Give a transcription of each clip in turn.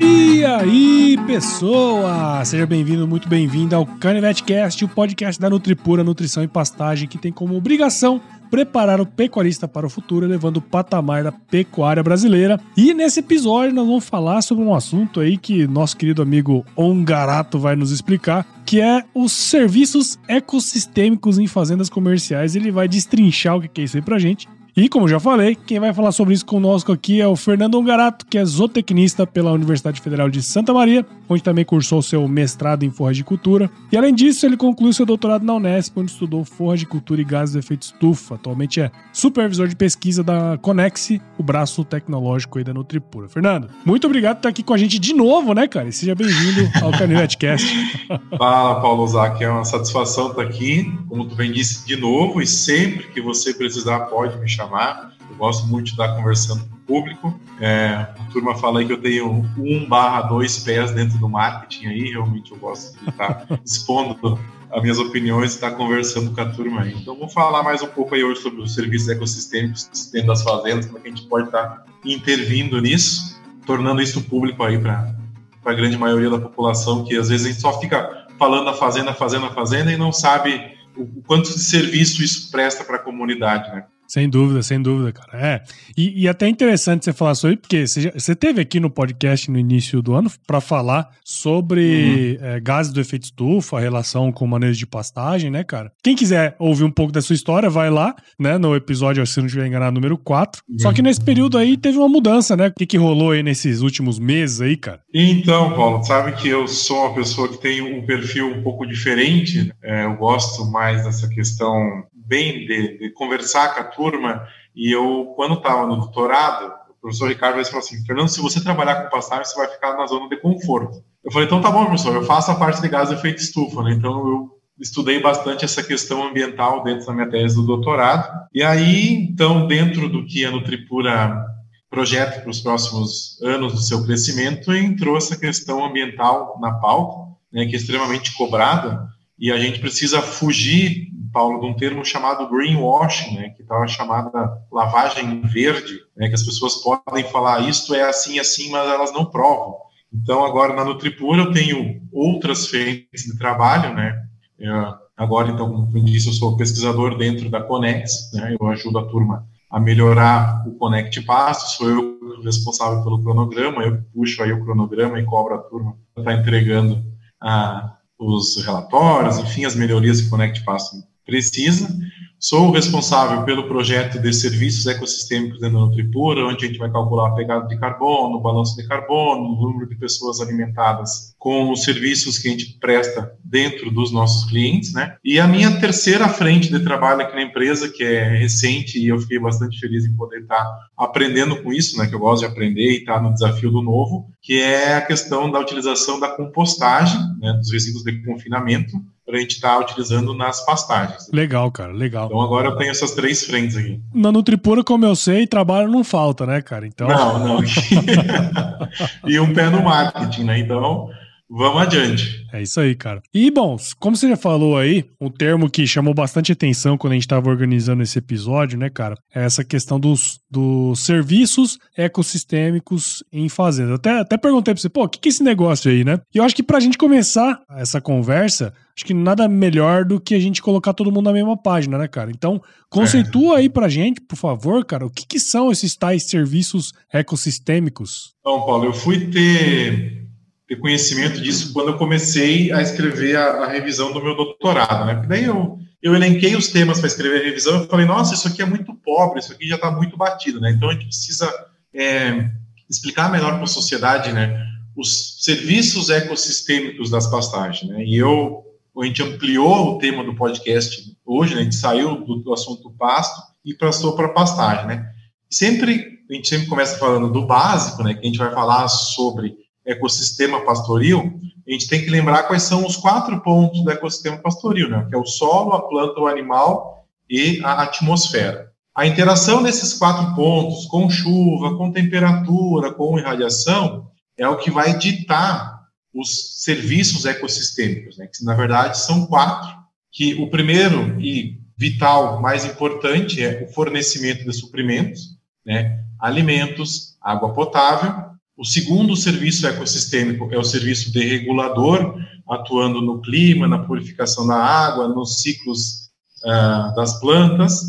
E aí, pessoa! Seja bem-vindo, muito bem-vindo ao CanivetCast, o podcast da Nutripura Nutrição e Pastagem, que tem como obrigação preparar o pecuarista para o futuro, elevando o patamar da pecuária brasileira. E nesse episódio nós vamos falar sobre um assunto aí que nosso querido amigo Ongarato vai nos explicar, que é os serviços ecossistêmicos em fazendas comerciais. Ele vai destrinchar o que é isso aí pra gente. E como já falei, quem vai falar sobre isso conosco aqui é o Fernando Ongarato, que é zootecnista pela Universidade Federal de Santa Maria, onde também cursou seu mestrado em forragicultura. E além disso, ele concluiu seu doutorado na Unesp, onde estudou forragicultura e gases de efeito estufa. Atualmente é supervisor de pesquisa da Conex, o braço tecnológico aí da Nutripura. Fernando, muito obrigado por estar aqui com a gente de novo, né, cara? E seja bem-vindo ao Canivetcast. Fala, Paulo Zac, é uma satisfação estar aqui. Como tu bem disse, de novo, e sempre que você precisar, pode me chamar chamar. Eu gosto muito de estar conversando com o público. É, a turma fala aí que eu tenho um barra dois pés dentro do marketing aí. Realmente eu gosto de estar expondo as minhas opiniões e estar conversando com a turma aí. Então vamos falar mais um pouco aí hoje sobre os serviços ecossistêmicos dentro das fazendas, como é que a gente pode estar intervindo nisso, tornando isso público aí para a grande maioria da população, que às vezes a gente só fica falando da fazenda, fazenda, fazenda e não sabe o quanto de serviço isso presta para a comunidade, né? Sem dúvida, sem dúvida, cara. É. E, e até interessante você falar sobre, porque você, você teve aqui no podcast no início do ano para falar sobre uhum. é, gases do efeito estufa, a relação com manejo de pastagem, né, cara? Quem quiser ouvir um pouco da sua história, vai lá, né, no episódio, se não estiver enganado, número 4. Uhum. Só que nesse período aí teve uma mudança, né? O que, que rolou aí nesses últimos meses aí, cara? Então, Paulo, sabe que eu sou uma pessoa que tem um perfil um pouco diferente. Né? É, eu gosto mais dessa questão bem de, de, conversar com a turma. E eu, quando estava no doutorado, o professor Ricardo falou assim: Fernando, se você trabalhar com pastagem, você vai ficar na zona de conforto. Eu falei: então tá bom, professor, eu faço a parte de gás de efeito estufa, né? Então eu estudei bastante essa questão ambiental dentro da minha tese do doutorado. E aí, então, dentro do que a Nutripura projeta para os próximos anos do seu crescimento, entrou essa questão ambiental na pauta, né, que é extremamente cobrada, e a gente precisa fugir Paulo, de um termo chamado greenwashing, né, que está chamada lavagem verde, né, que as pessoas podem falar isto é assim, assim, mas elas não provam. Então, agora na Nutripura eu tenho outras frentes de trabalho, né, eu, agora, então, como disse, eu sou pesquisador dentro da Conex, né, eu ajudo a turma a melhorar o Connect Pasto, sou eu responsável pelo cronograma, eu puxo aí o cronograma e cobro a turma para tá entregando a, os relatórios, enfim, as melhorias que o Connect Pasto precisa. Sou o responsável pelo projeto de serviços ecossistêmicos dentro da Nutripura, onde a gente vai calcular a pegada de carbono, o balanço de carbono, o número de pessoas alimentadas com os serviços que a gente presta dentro dos nossos clientes, né? E a minha terceira frente de trabalho aqui na empresa, que é recente e eu fiquei bastante feliz em poder estar aprendendo com isso, né? Que eu gosto de aprender e estar no desafio do novo, que é a questão da utilização da compostagem, né? Dos resíduos de confinamento para a gente estar tá utilizando nas pastagens. Legal, cara, legal. Então agora eu tenho essas três frentes aqui. Na Nutripura, como eu sei, trabalho não falta, né, cara? Então... Não, não. e um pé no marketing, né? Então, vamos adiante. É isso aí, cara. E, bom, como você já falou aí, um termo que chamou bastante atenção quando a gente estava organizando esse episódio, né, cara, é essa questão dos, dos serviços ecossistêmicos em fazendas. Até, até perguntei pra você, pô, o que, que é esse negócio aí, né? E eu acho que pra gente começar essa conversa, acho que nada melhor do que a gente colocar todo mundo na mesma página, né, cara? Então, conceitua é. aí pra gente, por favor, cara, o que, que são esses tais serviços ecossistêmicos? Então, Paulo, eu fui ter ter conhecimento disso quando eu comecei a escrever a, a revisão do meu doutorado, né? Porque daí eu, eu elenquei os temas para escrever a revisão e falei, nossa, isso aqui é muito pobre, isso aqui já está muito batido, né? Então a gente precisa é, explicar melhor para a sociedade, né? Os serviços ecossistêmicos das pastagens, né? E eu, a gente ampliou o tema do podcast hoje, né? A gente saiu do, do assunto pasto e passou para pastagem, né? Sempre, a gente sempre começa falando do básico, né? Que a gente vai falar sobre ecossistema pastoril, a gente tem que lembrar quais são os quatro pontos do ecossistema pastoril, né? Que é o solo, a planta, o animal e a atmosfera. A interação desses quatro pontos, com chuva, com temperatura, com irradiação, é o que vai ditar os serviços ecossistêmicos, né? Que na verdade são quatro. Que o primeiro e vital mais importante é o fornecimento de suprimentos, né, alimentos, água potável. O segundo serviço ecossistêmico é o serviço de regulador, atuando no clima, na purificação da água, nos ciclos uh, das plantas.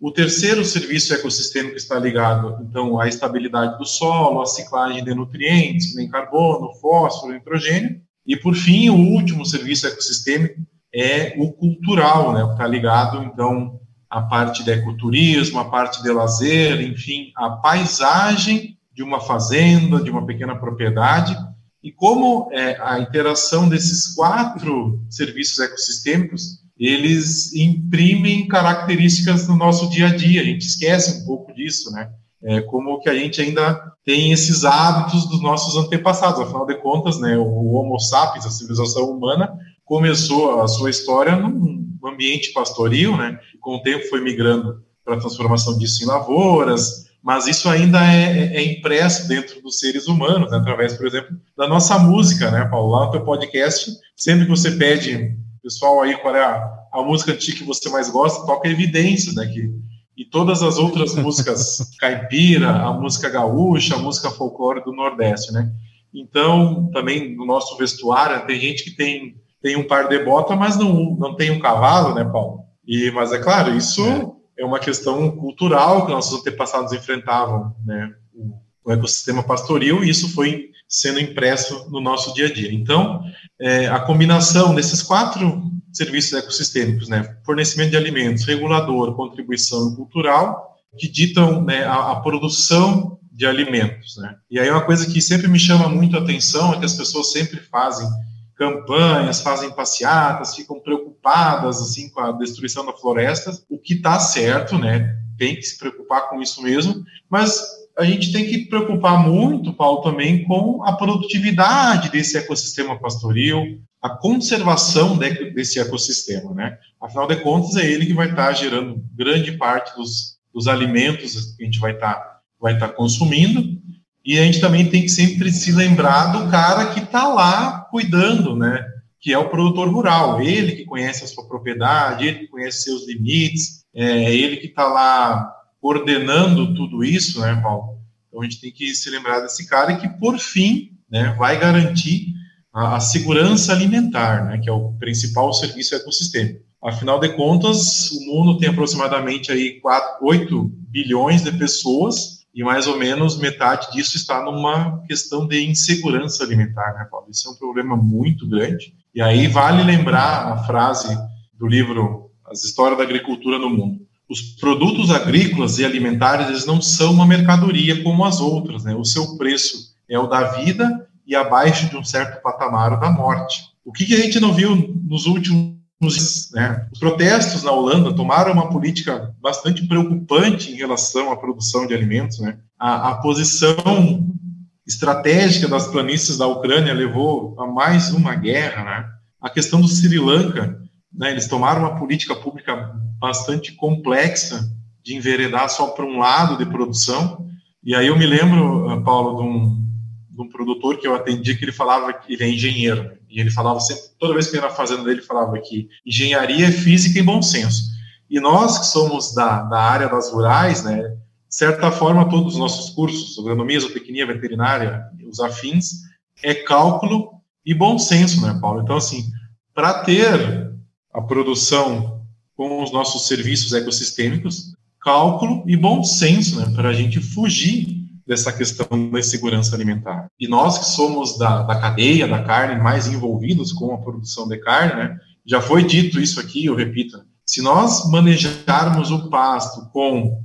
O terceiro serviço ecossistêmico está ligado, então, à estabilidade do solo, à ciclagem de nutrientes, nem carbono, fósforo, nitrogênio. E, por fim, o último serviço ecossistêmico é o cultural, né, está ligado, então, à parte de ecoturismo, à parte de lazer, enfim, a paisagem de uma fazenda, de uma pequena propriedade, e como é, a interação desses quatro serviços ecossistêmicos, eles imprimem características no nosso dia a dia, a gente esquece um pouco disso, né? É, como que a gente ainda tem esses hábitos dos nossos antepassados, afinal de contas, né, o Homo sapiens, a civilização humana, começou a sua história num ambiente pastoril, né, com o tempo foi migrando para a transformação disso em lavouras, mas isso ainda é, é, é impresso dentro dos seres humanos, né, através, por exemplo, da nossa música, né, Paulo? Lá no teu podcast, sempre que você pede, pessoal aí, qual é a, a música antiga que você mais gosta, toca evidências, né, que e todas as outras músicas caipira, a música gaúcha, a música folclore do Nordeste, né? Então, também no nosso vestuário, tem gente que tem tem um par de bota, mas não, não tem um cavalo, né, Paulo? E, mas é claro, isso é, é uma questão cultural que nossos antepassados enfrentavam, né, o, ecossistema pastoril, e isso foi sendo impresso no nosso dia a dia. Então, é, a combinação desses quatro serviços ecossistêmicos, né, fornecimento de alimentos, regulador, contribuição cultural, que ditam né, a, a, produção de alimentos, né. E aí uma coisa que sempre me chama muito a atenção é que as pessoas sempre fazem campanhas, fazem passeatas, ficam preocupadas assim com a destruição da floresta, o que está certo, né? Tem que se preocupar com isso mesmo, mas a gente tem que preocupar muito, Paulo, também com a produtividade desse ecossistema pastoril, a conservação de, desse ecossistema, né? Afinal de contas, é ele que vai estar tá gerando grande parte dos, dos alimentos que a gente vai estar tá, vai tá consumindo e a gente também tem que sempre se lembrar do cara que está lá cuidando, né? Que é o produtor rural, ele que conhece a sua propriedade, ele que conhece seus limites, é ele que está lá coordenando tudo isso, né, Paulo? Então a gente tem que se lembrar desse cara que, por fim, né, vai garantir a, a segurança alimentar, né, que é o principal serviço ecossistêmico. Afinal de contas, o mundo tem aproximadamente aí 4, 8 bilhões de pessoas e mais ou menos metade disso está numa questão de insegurança alimentar, né, Paulo? Isso é um problema muito grande. E aí vale lembrar a frase do livro As Histórias da Agricultura no Mundo. Os produtos agrícolas e alimentares eles não são uma mercadoria como as outras, né? O seu preço é o da vida e abaixo de um certo patamar o da morte. O que, que a gente não viu nos últimos né, os protestos na Holanda tomaram uma política bastante preocupante em relação à produção de alimentos. Né? A, a, posição estratégica das planícies da Ucrânia levou a mais uma guerra. Né? A questão do Sri Lanka, né, eles tomaram uma política pública bastante complexa de enveredar só para um lado de produção. E aí eu me lembro, Paulo, de um, de um produtor que eu atendi que ele falava que ele é engenheiro e ele falava sempre, toda vez que ia na fazenda dele, falava que engenharia é física e bom senso. E nós que somos da, da área das rurais, né, certa forma, todos os nossos cursos, agronomia, zootecnia, veterinária, os afins, é cálculo e bom senso, né, Paulo? Então, assim, para ter a produção com os nossos serviços ecossistêmicos, cálculo e bom senso, né, para a gente fugir dessa questão da insegurança alimentar. E nós que somos da, da cadeia da carne mais envolvidos com a produção de carne, né, já foi dito isso aqui, eu repito, se nós manejarmos o pasto com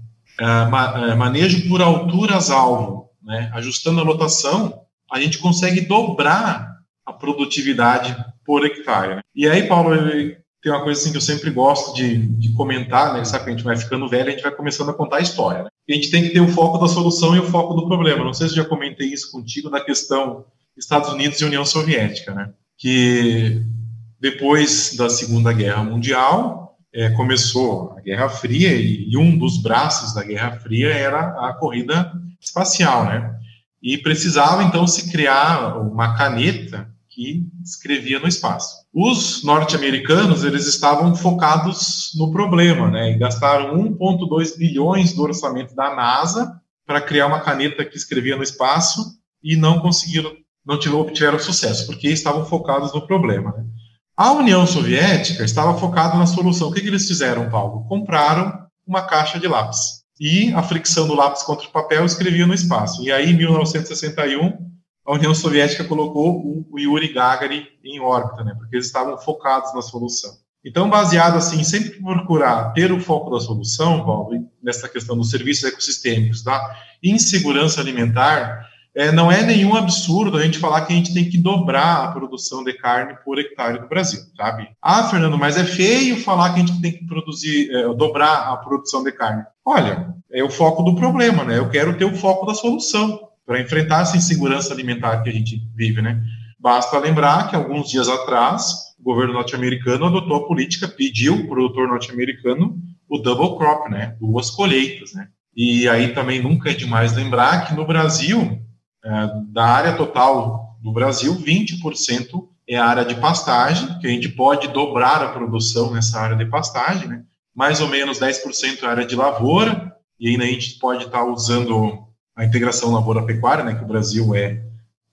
ma, uh, manejo por alturas-alvo, né, ajustando a lotação, a gente consegue dobrar a produtividade por hectare. Né? E aí, Paulo, tem uma coisa assim que eu sempre gosto de, de comentar, né? Sabe que a gente vai ficando velho, a gente vai começando a contar a história. Né? a gente tem que ter o foco da solução e o foco do problema. Não sei se eu já comentei isso contigo na questão Estados Unidos e União Soviética, né? Que depois da Segunda Guerra Mundial é, começou a Guerra Fria e, e um dos braços da Guerra Fria era a corrida espacial, né? E precisava então se criar uma caneta que escrevia no espaço. Os norte-americanos, eles estavam focados no problema, né, e gastaram 1,2 bilhões do orçamento da NASA para criar uma caneta que escrevia no espaço e não conseguiram, não obtiveram sucesso, porque estavam focados no problema. Né. A União Soviética estava focada na solução. O que, que eles fizeram, Paulo? Compraram uma caixa de lápis. E a fricção do lápis contra o papel escrevia no espaço. E aí, em 1961, a União Soviética colocou o Yuri Gagarin em órbita, né? Porque eles estavam focados na solução. Então, baseado assim, sempre procurar ter o foco da solução, Paulo, nessa questão dos serviços ecossistêmicos, da insegurança alimentar, é, não é nenhum absurdo a gente falar que a gente tem que dobrar a produção de carne por hectare no Brasil, sabe? Ah, Fernando, mas é feio falar que a gente tem que produzir, é, dobrar a produção de carne. Olha, é o foco do problema, né? Eu quero ter o foco da solução para enfrentar essa insegurança alimentar que a gente vive, né? Basta lembrar que alguns dias atrás o governo norte-americano adotou a política, pediu o produtor norte-americano o double crop, né? Duas colheitas, né? E aí também nunca é demais lembrar que no Brasil da área total do Brasil, 20% é a área de pastagem, que a gente pode dobrar a produção nessa área de pastagem, né? mais ou menos 10% é a área de lavoura, e ainda a gente pode estar usando a integração lavoura-pecuária, né, que o Brasil é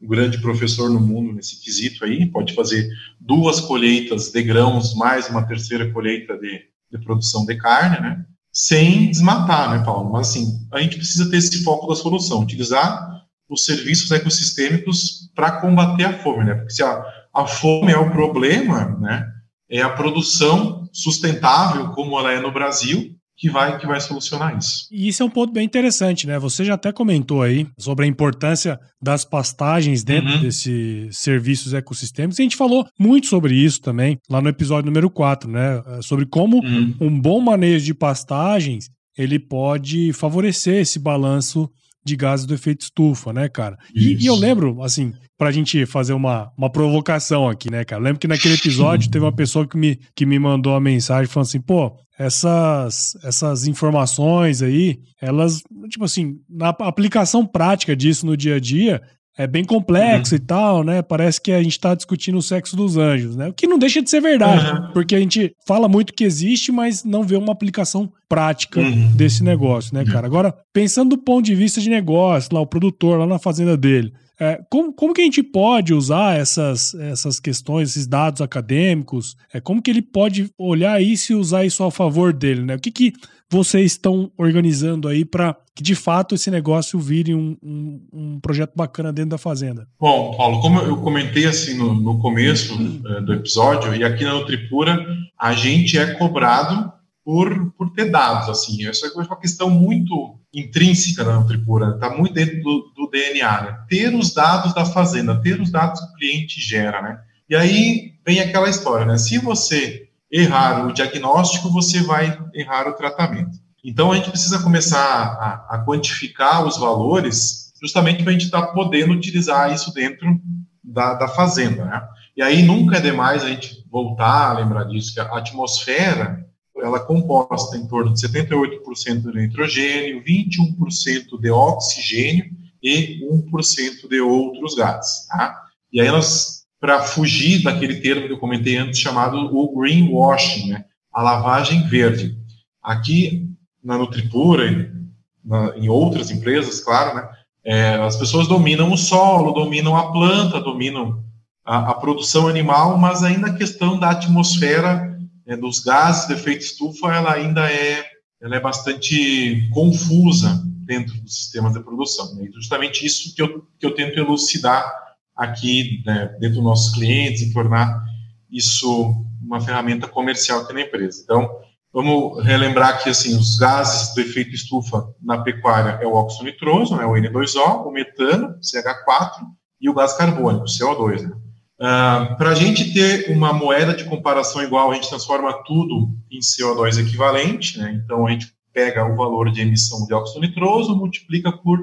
um grande professor no mundo nesse quesito aí, pode fazer duas colheitas de grãos, mais uma terceira colheita de, de produção de carne, né, sem desmatar, né, Paulo? Mas, assim, a gente precisa ter esse foco da solução, utilizar os serviços ecossistêmicos para combater a fome, né? Porque se a, a fome é o problema, né? É a produção sustentável, como ela é no Brasil, que vai, que vai solucionar isso. E isso é um ponto bem interessante, né? Você já até comentou aí sobre a importância das pastagens dentro uhum. desses serviços ecossistêmicos. A gente falou muito sobre isso também lá no episódio número 4, né? Sobre como uhum. um bom manejo de pastagens ele pode favorecer esse balanço de gases do efeito estufa, né, cara? E, e, eu lembro, assim, pra gente fazer uma, uma provocação aqui, né, cara? Eu lembro que naquele episódio teve uma pessoa que me, que me mandou uma mensagem falando assim, pô, essas, essas informações aí, elas, tipo assim, na aplicação prática disso no dia a dia, é bem complexo uhum. e tal, né? Parece que a gente está discutindo o sexo dos anjos, né? O que não deixa de ser verdade, uhum. porque a gente fala muito que existe, mas não vê uma aplicação prática uhum. desse negócio, né, cara? Agora, pensando do ponto de vista de negócio, lá o produtor, lá na fazenda dele, é, como, como que a gente pode usar essas, essas questões, esses dados acadêmicos? É, como que ele pode olhar isso e usar isso a favor dele, né? O que, que vocês estão organizando aí para que de fato esse negócio vire um, um, um, projeto bacana dentro da fazenda? Bom, Paulo, como eu comentei assim no, no começo uh, do episódio, e aqui na Nutripura a gente é cobrado por, por ter dados, assim, essa é uma questão muito intrínseca da Nutripura, está muito dentro do, do DNA, né? ter os dados da fazenda, ter os dados que o cliente gera, né? E aí vem aquela história, né? Se você errar o diagnóstico, você vai errar o tratamento. Então, a gente precisa começar a, a quantificar os valores, justamente para a gente estar tá podendo utilizar isso dentro da, da fazenda. Né? E aí, nunca é demais a gente voltar a lembrar disso, que a atmosfera ela é composta em torno de 78% de nitrogênio, 21% de oxigênio e 1% de outros gases. Tá? E aí nós para fugir daquele termo que eu comentei antes chamado o greenwashing, né? a lavagem verde. Aqui na Nutripura e na, em outras empresas, claro, né? É, as pessoas dominam o solo, dominam a planta, dominam a, a produção animal, mas ainda a questão da atmosfera, é, dos gases de efeito estufa, ela ainda é, ela é bastante confusa dentro dos sistemas de produção. Né? E justamente isso que eu, que eu tento elucidar aqui né, dentro dos nossos clientes e tornar isso uma ferramenta comercial aqui na empresa. Então, vamos relembrar que assim os gases do efeito estufa na pecuária é o óxido nitroso, né, o N2O, o metano, CH4 e o gás carbônico, CO2. Né? Uh, Para a gente ter uma moeda de comparação igual, a gente transforma tudo em CO2 equivalente, né? então a gente pega o valor de emissão de óxido nitroso, multiplica por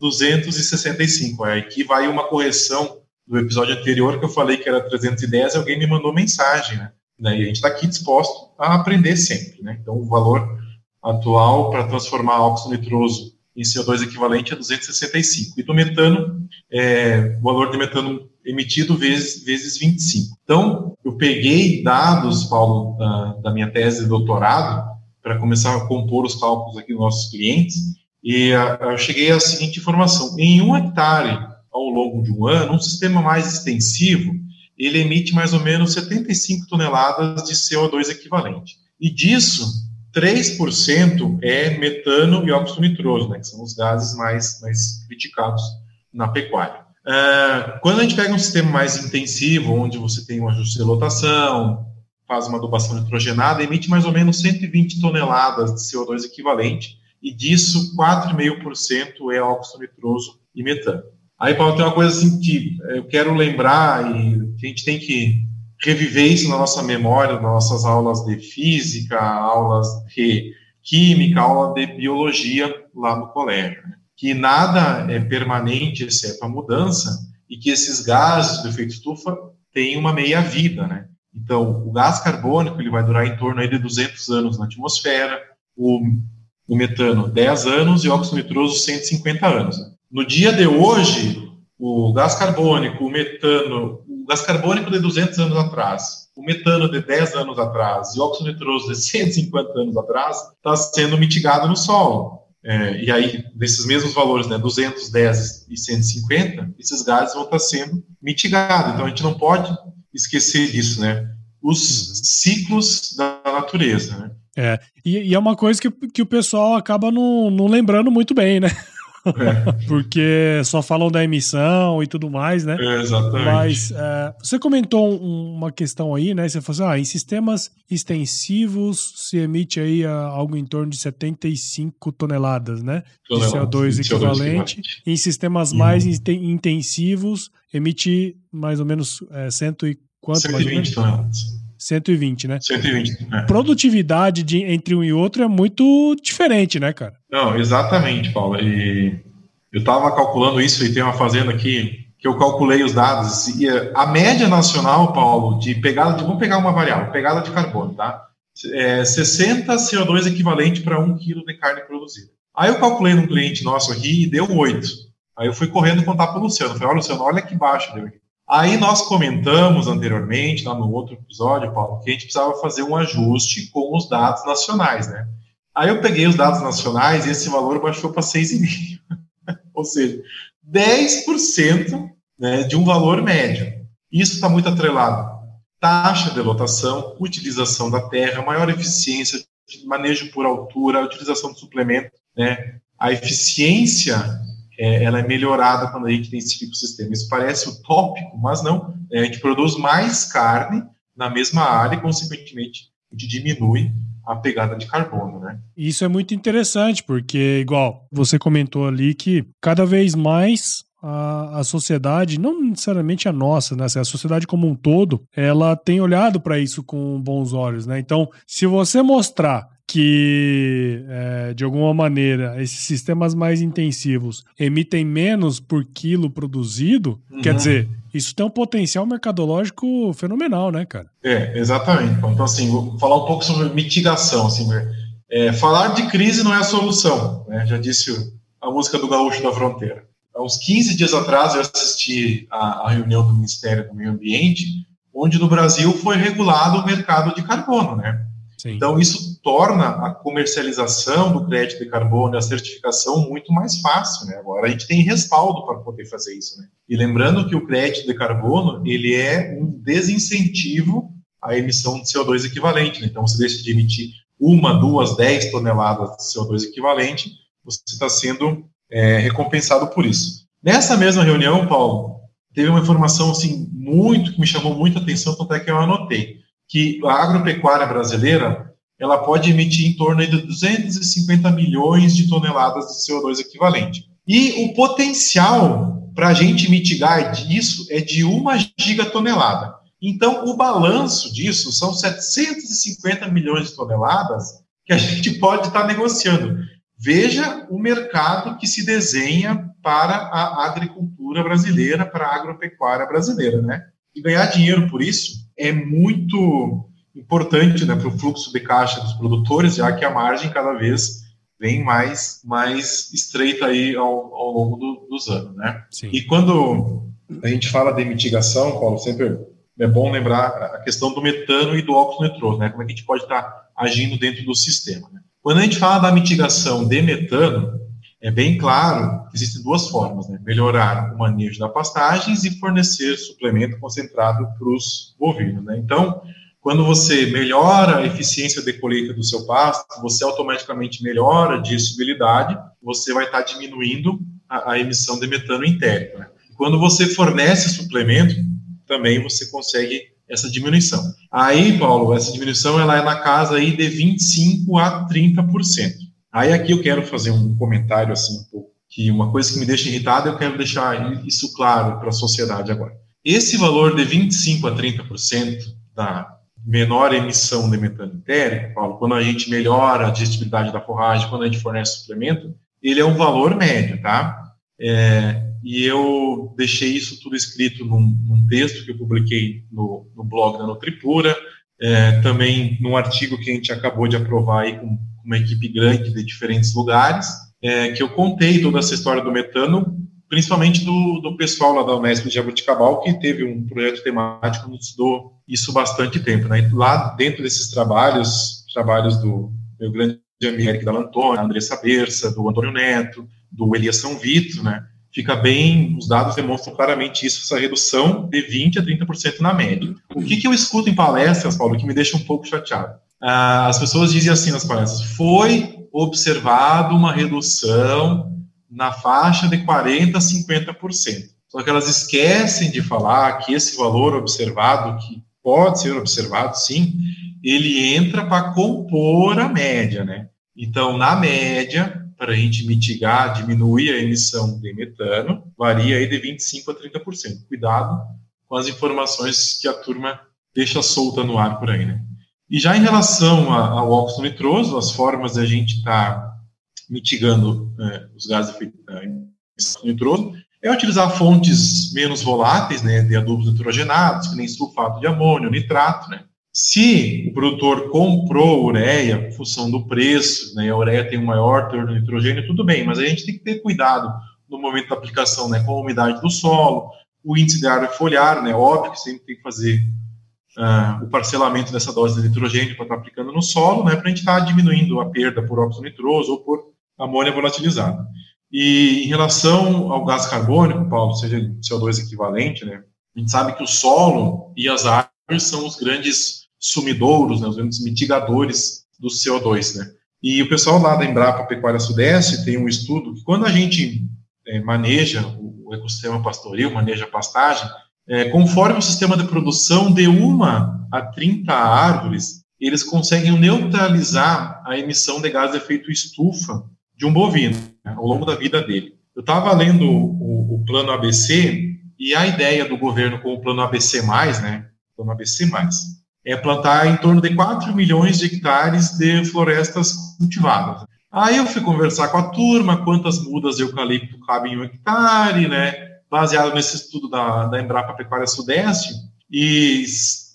265. É, aqui vai uma correção do episódio anterior que eu falei que era 310, alguém me mandou mensagem, né? E a gente está aqui disposto a aprender sempre, né? Então, o valor atual para transformar óxido nitroso em CO2 equivalente a 265. E do metano, é, o valor de metano emitido vezes, vezes 25. Então, eu peguei dados, Paulo, da, da minha tese de doutorado, para começar a compor os cálculos aqui dos nossos clientes, e a, eu cheguei à seguinte informação: em um hectare ao longo de um ano, um sistema mais extensivo, ele emite mais ou menos 75 toneladas de CO2 equivalente. E disso, 3% é metano e óxido nitroso, né, que são os gases mais, mais criticados na pecuária. Uh, quando a gente pega um sistema mais intensivo, onde você tem um ajuste de lotação, faz uma adubação nitrogenada, emite mais ou menos 120 toneladas de CO2 equivalente, e disso 4,5% é óxido nitroso e metano. Aí, Paulo, tem uma coisa assim que eu quero lembrar e que a gente tem que reviver isso na nossa memória, nas nossas aulas de física, aulas de química, aula de biologia lá no colégio. Né? Que nada é permanente exceto a mudança e que esses gases do efeito estufa têm uma meia-vida, né? Então, o gás carbônico ele vai durar em torno aí de 200 anos na atmosfera, o, o metano 10 anos e óxido nitroso 150 anos. No dia de hoje, o gás carbônico, o metano, o gás carbônico de 200 anos atrás, o metano de 10 anos atrás e o óxido nitroso de 150 anos atrás está sendo mitigado no solo. É, e aí, desses mesmos valores, né, 210 e 150, esses gases vão estar sendo mitigados. Então, a gente não pode esquecer disso, né? Os uhum. ciclos da natureza, né? É, e, e, é uma coisa que, que o pessoal acaba não, não lembrando muito bem, né? É. Porque só falam da emissão e tudo mais, né? É, exatamente. Mas é, você comentou um, uma questão aí, né? Você falou assim, ah, em sistemas extensivos se emite aí a, ah, algo em torno de 75 toneladas, né? Toneladas, de CO2 equivalente. Em sistemas uhum. mais intensivos emite mais ou menos é, cento e quanto? 120 toneladas. 120, né? 120. É. Produtividade de, entre um e outro é muito diferente, né, cara? Não, exatamente, Paulo. E eu estava calculando isso e tem uma fazenda aqui que eu calculei os dados. E a média nacional, Paulo, de pegada de. Vamos pegar uma variável, pegada de carbono, tá? É 60 CO2 equivalente para um quilo de carne produzida. Aí eu calculei num cliente nosso aqui e deu 8. Aí eu fui correndo contar para o Luciano. Falei, olha, Luciano, olha que baixo deu aqui. Aí nós comentamos anteriormente, lá no outro episódio, Paulo, que a gente precisava fazer um ajuste com os dados nacionais, né? Aí eu peguei os dados nacionais e esse valor baixou para 6,5. Ou seja, 10% né, de um valor médio. Isso está muito atrelado. Taxa de lotação, utilização da terra, maior eficiência, manejo por altura, utilização de suplemento, né? A eficiência é, ela é melhorada quando a gente tem esse tipo sistema. Isso parece utópico, mas não. É, a gente produz mais carne na mesma área e, consequentemente, a gente diminui a pegada de carbono, né? Isso é muito interessante, porque, igual você comentou ali, que cada vez mais a, a sociedade, não necessariamente a nossa, né? A sociedade como um todo, ela tem olhado para isso com bons olhos, né? Então, se você mostrar que, é, de alguma maneira, esses sistemas mais intensivos emitem menos por quilo produzido, uhum. quer dizer, isso tem um potencial mercadológico fenomenal, né, cara? É, exatamente. Então, assim, vou falar um pouco sobre mitigação. Assim, é, falar de crise não é a solução, né? Já disse a música do Gaúcho da Fronteira. Há uns 15 dias atrás, eu assisti a, a reunião do Ministério do Meio Ambiente, onde no Brasil foi regulado o mercado de carbono, né? Sim. Então, isso torna a comercialização do crédito de carbono e a certificação muito mais fácil, né? Agora a gente tem respaldo para poder fazer isso, né? E lembrando que o crédito de carbono, ele é um desincentivo à emissão de CO2 equivalente, né? Então, você deixa de emitir uma, duas, dez toneladas de CO2 equivalente, você está sendo é, recompensado por isso. Nessa mesma reunião, Paulo, teve uma informação, assim, muito, que me chamou muita atenção, tanto é que eu anotei que a agropecuária brasileira ela pode emitir em torno de 250 milhões de toneladas de CO2 equivalente. E o potencial para a gente mitigar disso é de uma gigatonelada. Então, o balanço disso são 750 milhões de toneladas que a gente pode estar tá negociando. Veja o mercado que se desenha para a agricultura brasileira, para a agropecuária brasileira, né? E ganhar dinheiro por isso é muito importante né, para o fluxo de caixa dos produtores, já que a margem cada vez bem mais, mais estreita aí ao, ao longo do, dos anos, né? Sim. E quando a gente fala de mitigação, Paulo, sempre é bom lembrar a questão do metano e do óxido nitroso, né? Como é que a gente pode estar agindo dentro do sistema. Né? Quando a gente fala da mitigação de metano, é bem claro que existem duas formas, né? Melhorar o manejo da pastagens e fornecer suplemento concentrado para os bovinos, né? Então, quando você melhora a eficiência de colheita do seu pasto, você automaticamente melhora a digestibilidade, você vai estar diminuindo a, a emissão de metano interno. Né? Quando você fornece suplemento, também você consegue essa diminuição. Aí, Paulo, essa diminuição ela é na casa aí de 25 a 30%. Aí aqui eu quero fazer um comentário assim, um pouco, que uma coisa que me deixa irritado, eu quero deixar isso claro para a sociedade agora. Esse valor de 25 a 30% da menor emissão de metano entérico, Paulo, quando a gente melhora a digestibilidade da forragem, quando a gente fornece suplemento, ele é um valor médio, tá? É, e eu deixei isso tudo escrito num, num texto que eu publiquei no, no blog da Nutripura, é, também num artigo que a gente acabou de aprovar aí com uma equipe grande de diferentes lugares, é, que eu contei toda essa história do metano principalmente do, do pessoal lá da Unesp de Jabuticabal, que teve um projeto temático nos estudou isso bastante tempo. Né? Lá dentro desses trabalhos, trabalhos do meu grande amigo Eric Dall'Antoni, da Andressa Berça, do Antônio Neto, do Elias São Vito, né? fica bem, os dados demonstram claramente isso, essa redução de 20% a 30% na média. O que, que eu escuto em palestras, Paulo, que me deixa um pouco chateado? Ah, as pessoas dizem assim nas palestras, foi observado uma redução na faixa de 40% a 50%. Só que elas esquecem de falar que esse valor observado, que pode ser observado sim, ele entra para compor a média, né? Então, na média, para a gente mitigar, diminuir a emissão de metano, varia aí de 25% a 30%. Cuidado com as informações que a turma deixa solta no ar por aí, né? E já em relação ao óxido nitroso, as formas a gente estar tá mitigando é, os gases de efeito é, nitroso, é utilizar fontes menos voláteis, né, de adubos nitrogenados, que nem sulfato de amônio, nitrato, né. Se o produtor comprou ureia, em função do preço, né, a ureia tem um maior teor de nitrogênio, tudo bem, mas a gente tem que ter cuidado no momento da aplicação, né, com a umidade do solo, o índice de área foliar, né, óbvio que sempre tem que fazer uh, o parcelamento dessa dose de nitrogênio para estar tá aplicando no solo, né, para a gente estar tá diminuindo a perda por óxido nitroso ou por amônia volatilizada. E em relação ao gás carbônico, Paulo, seja CO2 equivalente, né, a gente sabe que o solo e as árvores são os grandes sumidouros, né, os grandes mitigadores do CO2, né. E o pessoal lá da Embrapa Pecuária Sudeste tem um estudo que quando a gente é, maneja o ecossistema pastoril, maneja a pastagem, é, conforme o sistema de produção de uma a 30 árvores, eles conseguem neutralizar a emissão de gás de efeito estufa de um bovino né, ao longo da vida dele. Eu estava lendo o, o, plano ABC e a ideia do governo com o plano ABC+, né, plano ABC+, é plantar em torno de 4 milhões de hectares de florestas cultivadas. Aí eu fui conversar com a turma, quantas mudas de eucalipto cabem em um hectare, né, baseado nesse estudo da, da Embrapa Pecuária Sudeste, e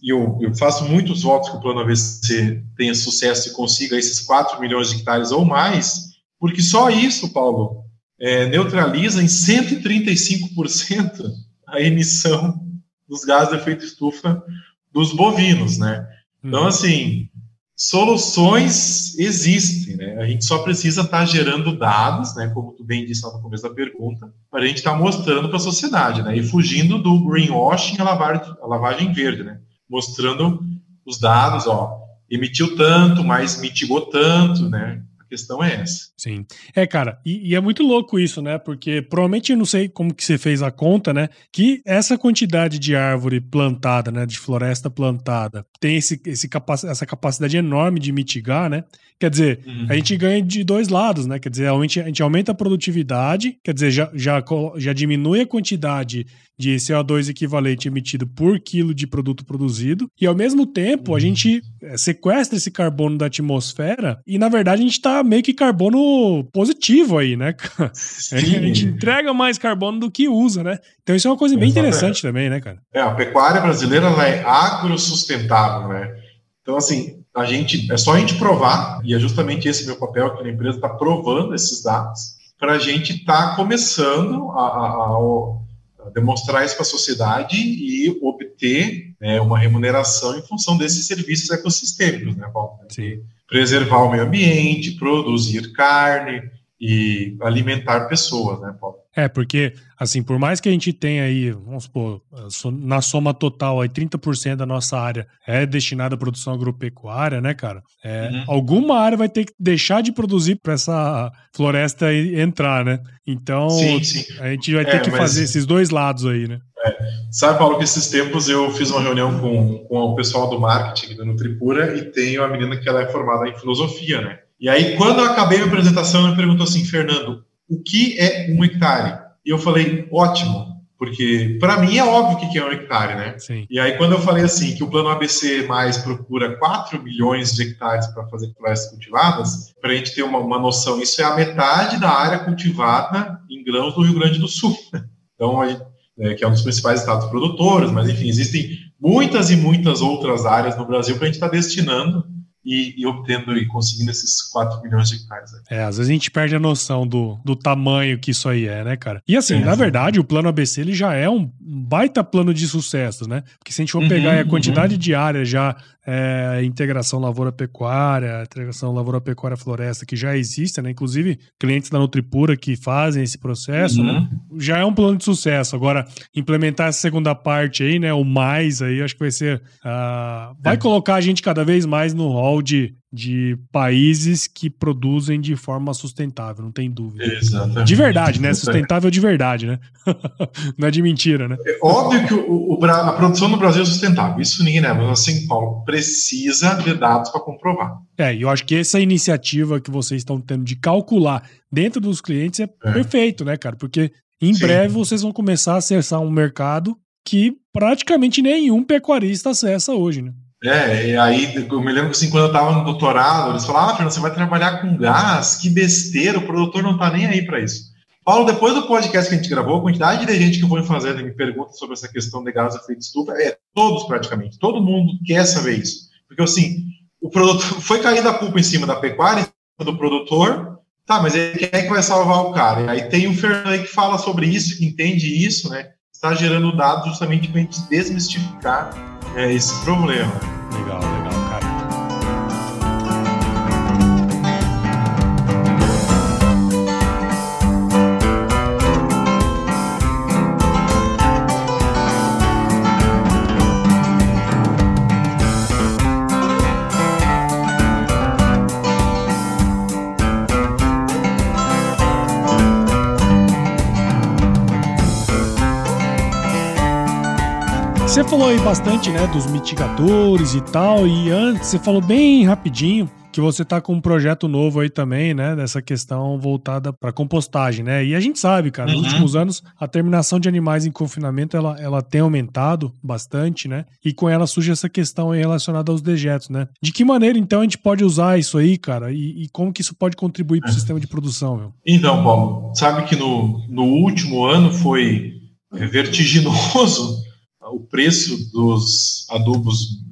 eu, eu, faço muitos votos que o plano ABC tenha sucesso e consiga esses 4 milhões de hectares ou mais, porque só isso, Paulo, é, neutraliza em 135% a emissão dos gases de efeito estufa dos bovinos, né? Então, uhum. assim, soluções existem, né? A gente só precisa estar tá gerando dados, né? Como tu bem disse lá no começo da pergunta, para a gente estar tá mostrando para a sociedade, né? E fugindo do greenwashing, a lavagem, a lavagem verde, né? Mostrando os dados, ó, emitiu tanto, mas mitigou tanto, né? Questão é essa. Sim. É, cara, e, e, é muito louco isso, né? Porque provavelmente eu não sei como que você fez a conta, né? Que essa quantidade de árvore plantada, né? De floresta plantada, tem esse, esse capac, essa capacidade enorme de mitigar, né? Quer dizer, uhum. a gente ganha de dois lados, né? Quer dizer, a gente, a gente aumenta a produtividade, quer dizer, já, já, já diminui a quantidade de CO2 equivalente emitido por quilo de produto produzido, e ao mesmo tempo a uhum. gente é, sequestra esse carbono da atmosfera e, na verdade, a gente está meio que carbono positivo aí, né? Sim. A gente entrega mais carbono do que usa, né? Então isso é uma coisa bem interessante também, né, cara? É, a pecuária brasileira é agrosustentável, né? Então, assim, a gente é só a gente provar, e é justamente esse meu papel que a empresa está provando esses dados, para a gente estar tá começando a, a, a, demonstrar isso para a sociedade e obter né, uma remuneração em função desses serviços ecossistêmicos, né, Paulo? Sim. Preservar o meio ambiente, produzir carne, e alimentar pessoas, né, Paulo? É, porque, assim, por mais que a gente tenha aí, vamos supor, na soma total, aí 30% da nossa área é destinada à produção agropecuária, né, cara? É, uhum. Alguma área vai ter que deixar de produzir para essa floresta entrar, né? Então, sim, sim. a gente vai ter é, que mas... fazer esses dois lados aí, né? É. Sabe, Paulo, que esses tempos eu fiz uma reunião com, com o pessoal do marketing do Nutripura e tem uma menina que ela é formada em filosofia, né? E aí, quando eu acabei a apresentação, ela perguntou assim, Fernando, o que é um hectare? E eu falei, ótimo, porque para mim é óbvio o que é um hectare, né? Sim. E aí, quando eu falei assim, que o plano ABC mais procura 4 milhões de hectares para fazer florestas cultivadas, para a gente ter uma, uma, noção, isso é a metade da área cultivada em grãos do Rio Grande do Sul. Então, a gente, é, que é um dos principais estados produtores, mas enfim, existem muitas e muitas outras áreas no Brasil que a gente está destinando e, e, obtendo e conseguindo esses 4 milhões de hectares. É, às vezes a gente perde a noção do, do tamanho que isso aí é, né, cara? E assim, é, na verdade, o plano ABC ele já é um baita plano de sucesso, né? Porque se a gente for uhum, pegar a quantidade uhum. de área já é, integração lavoura-pecuária, integração lavoura-pecuária-floresta que já existe, né? Inclusive clientes da Nutripura que fazem esse processo, né? uhum. né? Já é um plano de sucesso. Agora, implementar essa segunda parte aí, né? O mais aí, acho que vai ser. Uh, vai é. colocar a gente cada vez mais no hall de de países que produzem de forma sustentável, não tem dúvida. Exatamente. De verdade, né? Sustentável de verdade, né? não é de mentira, né? É óbvio que o, o, a produção no Brasil é sustentável, isso ninguém leva, mas assim, Paulo, precisa de dados para comprovar. É, e eu acho que essa iniciativa que vocês estão tendo de calcular dentro dos clientes é, é. perfeito, né, cara? Porque em Sim. breve vocês vão começar a acessar um mercado que praticamente nenhum pecuarista acessa hoje, né? É, e aí eu me lembro que assim, quando eu estava no doutorado, eles falavam, ah, Fernando, você vai trabalhar com gás, que besteira, o produtor não está nem aí para isso. Paulo, depois do podcast que a gente gravou, a quantidade de gente que foi fazendo me pergunta sobre essa questão de gás efeito estufa, é todos praticamente, todo mundo quer saber isso. Porque assim, o produtor foi cair da culpa em cima da pecuária, do produtor, tá, mas ele quem é que vai salvar o cara? E aí tem o Fernando que fala sobre isso, que entende isso, né? Está gerando dados justamente para a gente desmistificar é, esse problema. Legal, legal. Você falou aí bastante, né, dos mitigadores e tal, e antes você falou bem rapidinho que você tá com um projeto novo aí também, né, dessa questão voltada para compostagem, né? E a gente sabe, cara, uhum. nos últimos anos a terminação de animais em confinamento ela, ela tem aumentado bastante, né? E com ela surge essa questão aí relacionada aos dejetos, né? De que maneira então a gente pode usar isso aí, cara? E, e como que isso pode contribuir para o é. sistema de produção, meu? Então, Paulo, sabe que no, no último ano foi vertiginoso o preço dos adubos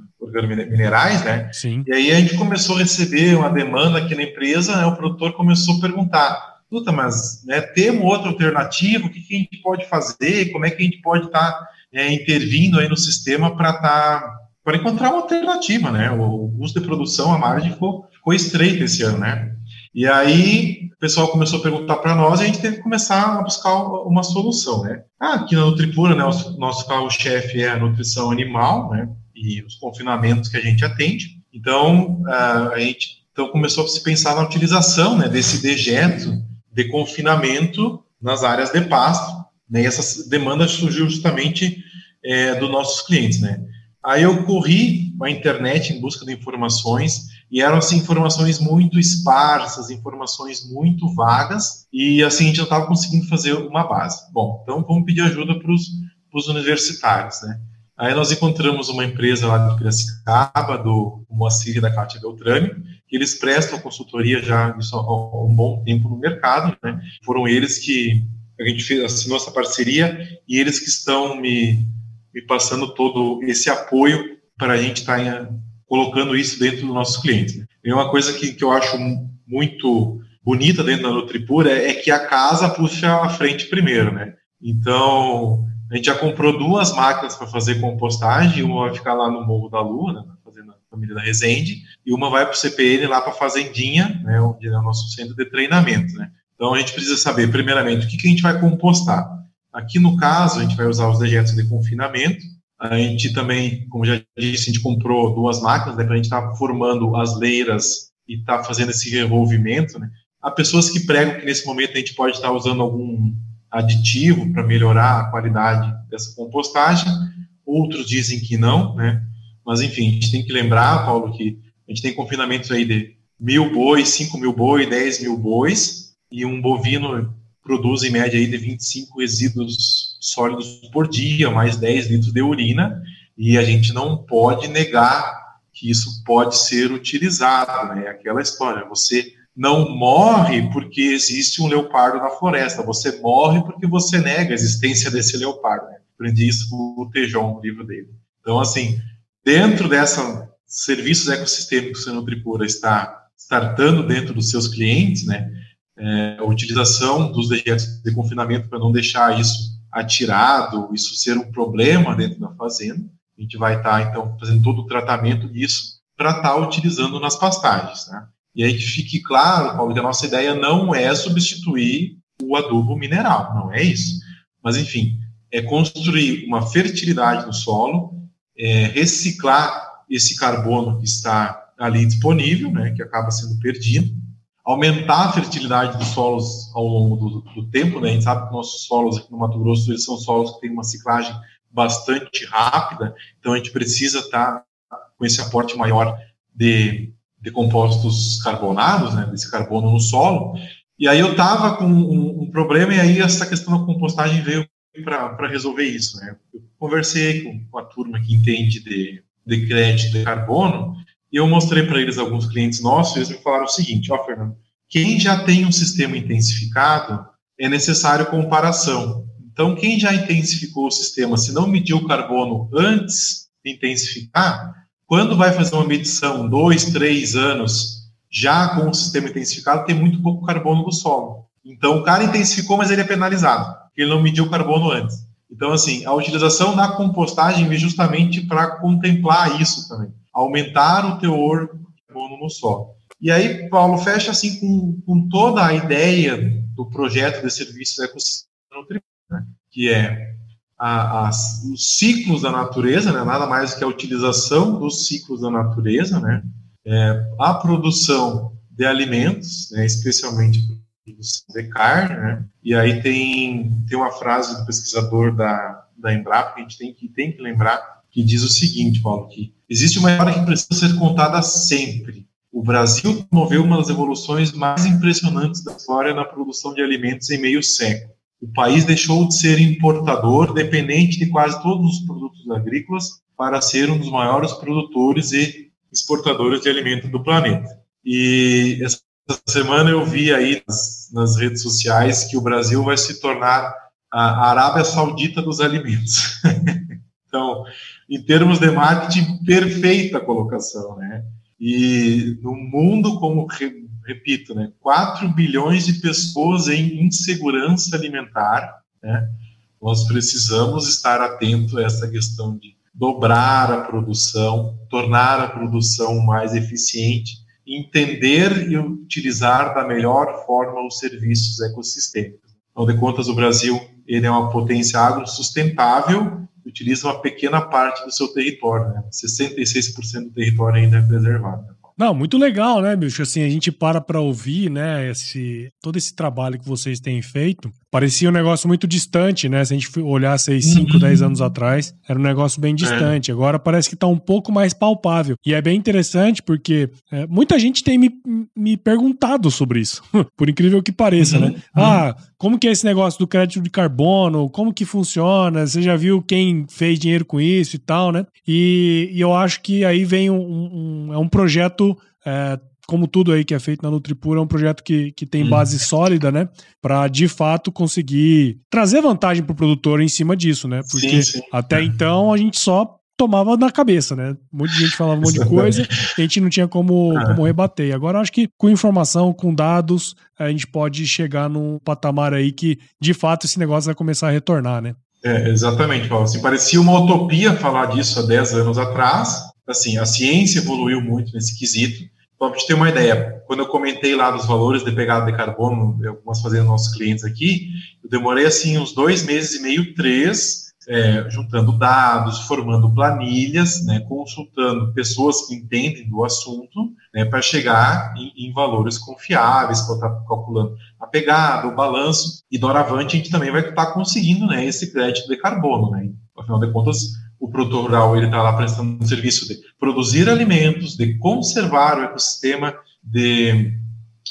minerais, né? Sim. E aí a gente começou a receber uma demanda aqui na empresa, né? o produtor começou a perguntar, puta, mas né, temos outra alternativa, o que, que, a gente pode fazer, como é que a gente pode estar tá, é, intervindo aí no sistema para tá, para encontrar uma alternativa, né? O custo de produção, a margem ficou, ficou estreita esse ano, né? E aí pessoal começou a perguntar para nós e a gente teve que começar a buscar uma solução, né? Ah, aqui na Nutripura, né, o nosso carro-chefe é a nutrição animal, né? E os confinamentos que a gente atende. Então, a gente então começou a se pensar na utilização né, desse dejeto de confinamento nas áreas de pasto, né? E essa demanda surgiu justamente é, dos nossos clientes, né? Aí eu corri a internet em busca de informações e eram assim informações muito esparsas, informações muito vagas, e assim a gente não estava conseguindo fazer uma base. Bom, então vamos pedir ajuda para os universitários, né? Aí nós encontramos uma empresa lá de Piracicaba, do Moacir da Cátia Beltrame, que eles prestam consultoria já há um bom tempo no mercado, né? Foram eles que a gente fez, assinou essa parceria e eles que estão me, me passando todo esse apoio para a gente estar tá colocando isso dentro dos nossos clientes. E uma coisa que, que eu acho muito bonita dentro da Nutripura é, é que a casa puxa a frente primeiro, né? Então, a gente já comprou duas máquinas para fazer compostagem, uma vai ficar lá no Morro da Lua, né, fazendo a família da Resende, e uma vai para o CPN lá para a Fazendinha, né, onde é o nosso centro de treinamento. Né. Então, a gente precisa saber, primeiramente, o que, que a gente vai compostar. Aqui, no caso, a gente vai usar os dejetos de confinamento, a gente também, como já disse, a gente comprou duas máquinas, né, para a gente estar tá formando as leiras e estar tá fazendo esse revolvimento, né. Há pessoas que pregam que nesse momento a gente pode estar tá usando algum aditivo para melhorar a qualidade dessa compostagem, outros dizem que não, né? Mas enfim, a gente tem que lembrar, Paulo, que a gente tem confinamentos aí de mil bois, cinco mil bois, dez mil bois, e um bovino produz em média aí de 25 resíduos sólidos por dia, mais 10 litros de urina, e a gente não pode negar que isso pode ser utilizado, né? Aquela história, você não morre porque existe um leopardo na floresta, você morre porque você nega a existência desse leopardo. Né? Aprendi isso com o Tejon, no livro dele. Então, assim, dentro dessa serviços ecossistêmicos que o Nutripura está startando dentro dos seus clientes, né, é, a utilização dos dejetos de confinamento para não deixar isso atirado, isso ser um problema dentro da fazenda. A gente vai estar, tá, então, fazendo todo o tratamento disso para estar tá utilizando nas pastagens. Né? E aí que fique claro, Paulo, que a nossa ideia não é substituir o adubo mineral, não é isso. Mas, enfim, é construir uma fertilidade no solo, é reciclar esse carbono que está ali disponível, né, que acaba sendo perdido, aumentar a fertilidade dos solos ao longo do, do tempo, né, a gente sabe que nossos solos aqui no Mato Grosso eles são solos que têm uma ciclagem bastante rápida, então a gente precisa estar com esse aporte maior de de compostos carbonados, né, desse carbono no solo. E aí eu estava com um, um, problema e aí essa questão da compostagem veio para resolver isso. Né. Eu conversei com, com a turma que entende de, de crédito de carbono e eu mostrei para eles alguns clientes nossos e eles me falaram o seguinte, ó Fernando, quem já tem um sistema intensificado é necessário comparação. Então, quem já intensificou o sistema, se não mediu o carbono antes de intensificar, quando vai fazer uma medição, dois, três anos, já com o sistema intensificado, tem muito pouco carbono no solo. Então, o cara intensificou, mas ele é penalizado, porque ele não mediu o carbono antes. Então, assim, a utilização da compostagem vem justamente para contemplar isso também, aumentar o teor carbono no solo. E aí, Paulo, fecha assim com, com toda a ideia do projeto de serviços ecossistema né? que é a, a, os ciclos da natureza, né, nada mais que a utilização dos ciclos da natureza, né, é, a produção de alimentos, né, especialmente de carne, né, e aí tem, tem uma frase do pesquisador da, da Embrapa que a gente tem que, tem que lembrar, que diz o seguinte, Paulo, que existe uma história que precisa ser contada sempre. O Brasil promoveu uma das evoluções mais impressionantes da história na produção de alimentos em meio século o país deixou de ser importador, dependente de quase todos os produtos agrícolas, para ser um dos maiores produtores e exportadores de alimentos do planeta. E essa semana eu vi aí nas, nas redes sociais que o Brasil vai se tornar a Arábia Saudita dos alimentos. então, em termos de marketing, perfeita colocação, né? E no mundo como repito, né, 4 bilhões de pessoas em insegurança alimentar, né, nós precisamos estar atento a essa questão de dobrar a produção, tornar a produção mais eficiente, entender e utilizar da melhor forma os serviços ecossistêmicos. Afinal de contas, o Brasil ele é uma potência agrosustentável, utiliza uma pequena parte do seu território, né? 66% do território ainda é preservado. Não, muito legal, né, bicho? Assim, a gente para para ouvir, né, esse, todo esse trabalho que vocês têm feito. Parecia um negócio muito distante, né? Se a gente olhasse aí 5, 10 uhum. anos atrás, era um negócio bem distante. É. Agora parece que está um pouco mais palpável. E é bem interessante porque é, muita gente tem me, me perguntado sobre isso, por incrível que pareça, uhum. né? Uhum. Ah, como que é esse negócio do crédito de carbono? Como que funciona? Você já viu quem fez dinheiro com isso e tal, né? E, e eu acho que aí vem um, um, é um projeto é, como tudo aí que é feito na Nutripura, é um projeto que, que tem base uhum. sólida, né? Para de fato conseguir trazer vantagem para o produtor em cima disso, né? Porque sim, sim. até então a gente só tomava na cabeça, né? Um monte de gente falava um monte de coisa, e a gente não tinha como, é. como rebater. Agora acho que com informação, com dados, a gente pode chegar num patamar aí que, de fato, esse negócio vai começar a retornar, né? É, exatamente, Paulo. Assim, parecia uma utopia falar disso há 10 anos atrás. Assim, a ciência evoluiu muito nesse quesito. Só para te ter uma ideia, quando eu comentei lá dos valores de pegada de carbono, algumas fazendo nossos clientes aqui, eu demorei assim uns dois meses e meio, três, é, juntando dados, formando planilhas, né, consultando pessoas que entendem do assunto, né, para chegar em, em, valores confiáveis, para estar calculando a pegada, o balanço, e doravante a gente também vai estar tá conseguindo né, esse crédito de carbono. Né, afinal de contas, o produtor rural está lá prestando um serviço de produzir alimentos, de conservar o ecossistema, de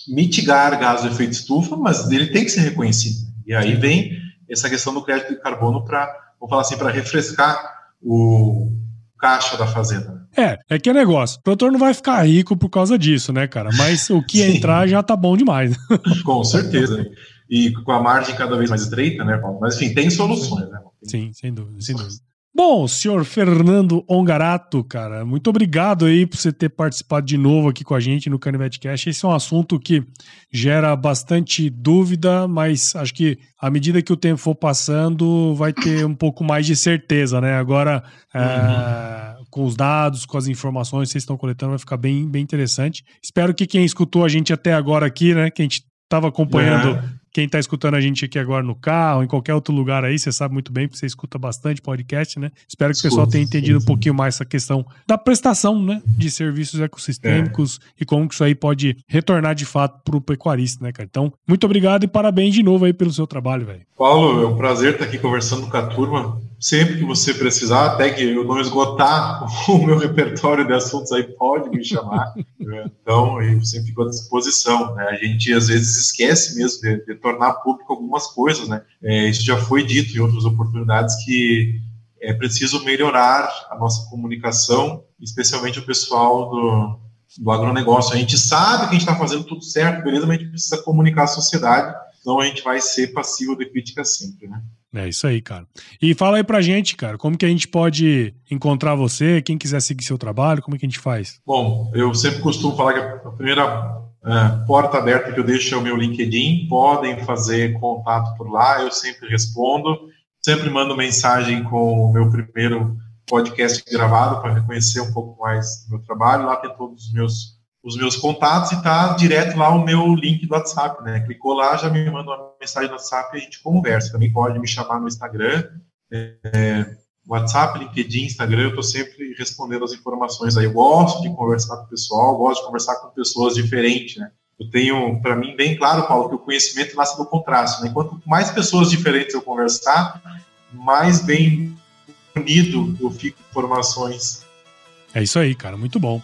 mitigar gás de efeito estufa, mas ele tem que ser reconhecido. E aí vem essa questão do crédito de carbono para, vou falar assim, para refrescar o caixa da fazenda. É, é que é negócio. O produtor não vai ficar rico por causa disso, né, cara? Mas o que entrar já tá bom demais. Com certeza. E com a margem cada vez mais estreita, né, Paulo? Mas enfim, tem soluções, né? Sim, sem dúvida, sem dúvida. Bom, senhor Fernando Ongarato, cara, muito obrigado aí por você ter participado de novo aqui com a gente no Canivete Cash. Esse é um assunto que gera bastante dúvida, mas acho que à medida que o tempo for passando, vai ter um pouco mais de certeza, né? Agora, uhum. é, com os dados, com as informações que vocês estão coletando, vai ficar bem, bem interessante. Espero que quem escutou a gente até agora aqui, né, que a gente estava acompanhando é quem está escutando a gente aqui agora no carro, em qualquer outro lugar aí, você sabe muito bem, porque você escuta bastante podcast, né? Espero que o pessoal tenha entendido um pouquinho mais essa questão da prestação, né? De serviços ecossistêmicos é. e como que isso aí pode retornar de fato para o pecuarista, né, cara? Então, muito obrigado e parabéns de novo aí pelo seu trabalho, velho. Paulo, é um prazer estar aqui conversando com a turma. Sempre que você precisar, até que eu não esgotar o meu repertório de assuntos aí, pode me chamar. então, eu sempre fico à disposição. Né? A gente às vezes esquece mesmo de, de tornar público algumas coisas, né? É, isso já foi dito em outras oportunidades que é preciso melhorar a nossa comunicação, especialmente o pessoal do, do agronegócio. A gente sabe que a gente está fazendo tudo certo, beleza, mas a gente precisa comunicar a sociedade, senão a gente vai ser passivo de crítica sempre, né? É isso aí, cara. E fala aí pra gente, cara, como que a gente pode encontrar você, quem quiser seguir seu trabalho, como é que a gente faz? Bom, eu sempre costumo falar que a primeira Uh, porta aberta que eu deixo é o meu LinkedIn, podem fazer contato por lá, eu sempre respondo, sempre mando mensagem com o meu primeiro podcast gravado para reconhecer um pouco mais do meu trabalho, lá tem todos os meus, os meus contatos e tá direto lá o meu link do WhatsApp, né, clicou lá, já me manda uma mensagem no WhatsApp e a gente conversa, também pode me chamar no Instagram, é, WhatsApp, LinkedIn, Instagram, eu estou sempre respondendo as informações aí. Eu gosto de conversar com o pessoal, gosto de conversar com pessoas diferentes, né? Eu tenho, para mim, bem claro, Paulo, que o conhecimento nasce do contraste, né? Quanto mais pessoas diferentes eu conversar, mais bem unido eu fico com informações. É isso aí, cara, muito bom.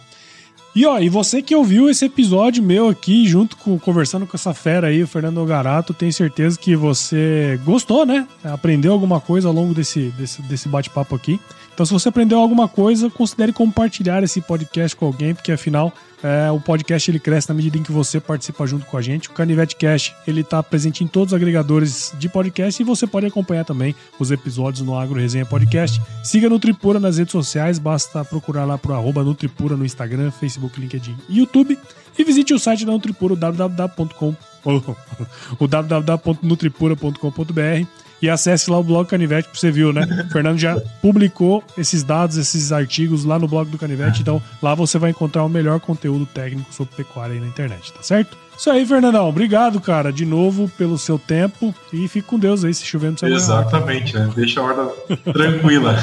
E ó, e você que ouviu esse episódio meu aqui, junto com conversando com essa fera aí, o Fernando Garato, tenho certeza que você gostou, né? Aprendeu alguma coisa ao longo desse, desse, desse bate-papo aqui. Então, se você aprendeu alguma coisa, considere compartilhar esse podcast com alguém, porque afinal é, o podcast ele cresce na medida em que você participa junto com a gente. O Canivete Cash ele está presente em todos os agregadores de podcast e você pode acompanhar também os episódios no Agro Resenha Podcast. Siga Nutripura nas redes sociais, basta procurar lá pro arroba Nutripura no Instagram, Facebook, LinkedIn e YouTube. E visite o site da Nutripura, www.com o www.nutripura.com.br e acesse lá o blog Canivete pra você viu, né? O Fernando já publicou esses dados, esses artigos lá no blog do Canivete, então lá você vai encontrar o melhor conteúdo técnico sobre pecuária aí na internet, tá certo? Isso aí, Fernandão. Obrigado, cara, de novo pelo seu tempo e fique com Deus aí, se chover no seu Exatamente, né? Deixa a horda tranquila.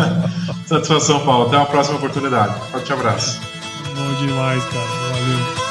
Satisfação, Paulo. Até uma próxima oportunidade. Forte abraço. Bom demais, cara. Valeu.